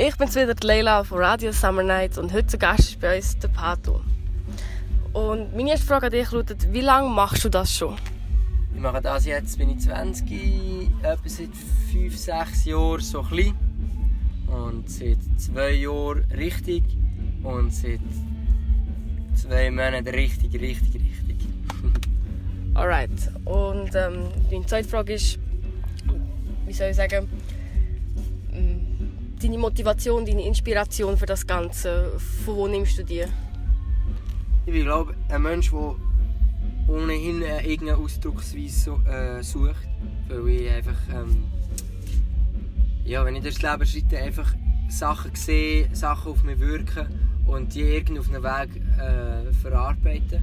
Ich bin wieder die Leila von Radio Summer Night und heute zu Gast ist bei uns der Pato. Und meine erste Frage an dich lautet, wie lange machst du das schon? Ich mache das jetzt, bin ich 20, etwa seit 5, 6 Jahren so klein. Und seit 2 Jahren richtig und seit 2 Monaten richtig, richtig, richtig. Alright. Und ähm, meine zweite Frage ist, wie soll ich sagen, deine Motivation, deine Inspiration für das Ganze, von wo nimmst du die? Ich glaube, ein Mensch, der ohnehin äh, irgendeine Ausdrucksweise äh, sucht, weil ich einfach, ähm, ja, wenn ich durchs Leben schreite, einfach Sachen sehe, Sachen auf mich wirken und die irgendwie auf einem Weg äh, verarbeiten.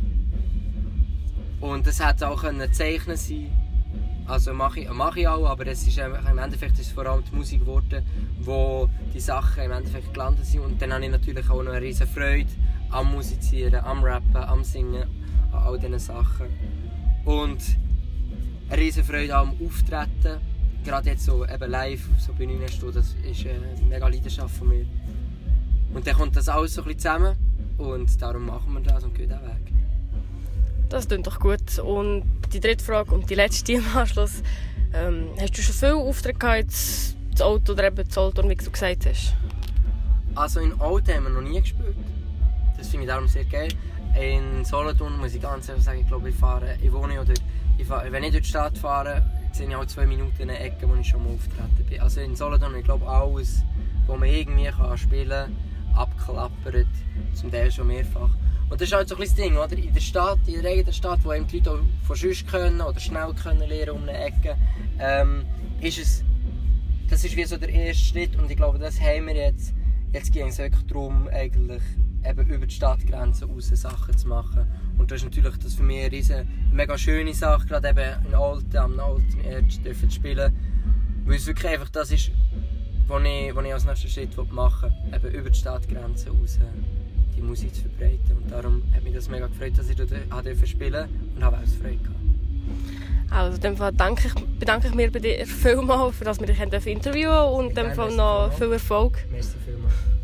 Und das hätte auch ein Zeichnen sein also mache ich, mache ich auch, aber es ist im Endeffekt ist es vor allem die Musik geworden, wo die Sachen im Endeffekt gelandet sind. Und dann habe ich natürlich auch noch eine riesige Freude am Musizieren, am Rappen, am Singen, an all diesen Sachen. Und eine riesige Freude am Auftreten. Gerade jetzt so eben live, so bei Bühnen stehen, das ist eine mega Leidenschaft von mir. Und dann kommt das alles so ein bisschen zusammen und darum machen wir das und gehen den Weg. Das klingt doch gut. Und die dritte Frage und die letzte im Anschluss. Ähm, hast du schon viele Aufträge gehabt, das Auto oder eben das Auto, wie du gesagt hast? Also in Auto haben wir noch nie gespielt. Das finde ich darum sehr geil. In Solothurn muss ich ganz ehrlich sagen, ich glaube, ich fahre, ich wohne oder ich fahre, wenn ich durch die Stadt fahre, sehe ich auch zwei Minuten in eine Ecke, wo ich schon mal auftreten bin. Also in Solothurn, ich glaube, alles, wo man irgendwie kann spielen kann, abklappert, zum Teil schon mehrfach. Und das ist halt so ein das Ding, oder? In der Stadt, in der eigenen Stadt, wo eben die Leute auch von sonst können oder schnell können lernen um eine Ecke, ähm, ist es, das ist wie so der erste Schritt und ich glaube, das haben wir jetzt. Jetzt ging es wirklich darum, eigentlich eben über die Stadtgrenzen raus Sachen zu machen. Und das ist natürlich das für mich eine riesen, mega schöne Sache, gerade eben in Alten, am alten Erd dürfen zu spielen. Weil es wirklich einfach das ist, was ich, was ich als nächsten Schritt machen will, eben über die Stadtgrenzen raus die Musik zu verbreiten. Und darum hat mich das mega gefreut, dass ich dort spielen und habe auch Freude gehabt. Also in dem Fall danke ich, bedanke ich mich bei dir vielmals, für dass wir dich interviewen und in dem Fall noch viel Erfolg. Merci vielmals.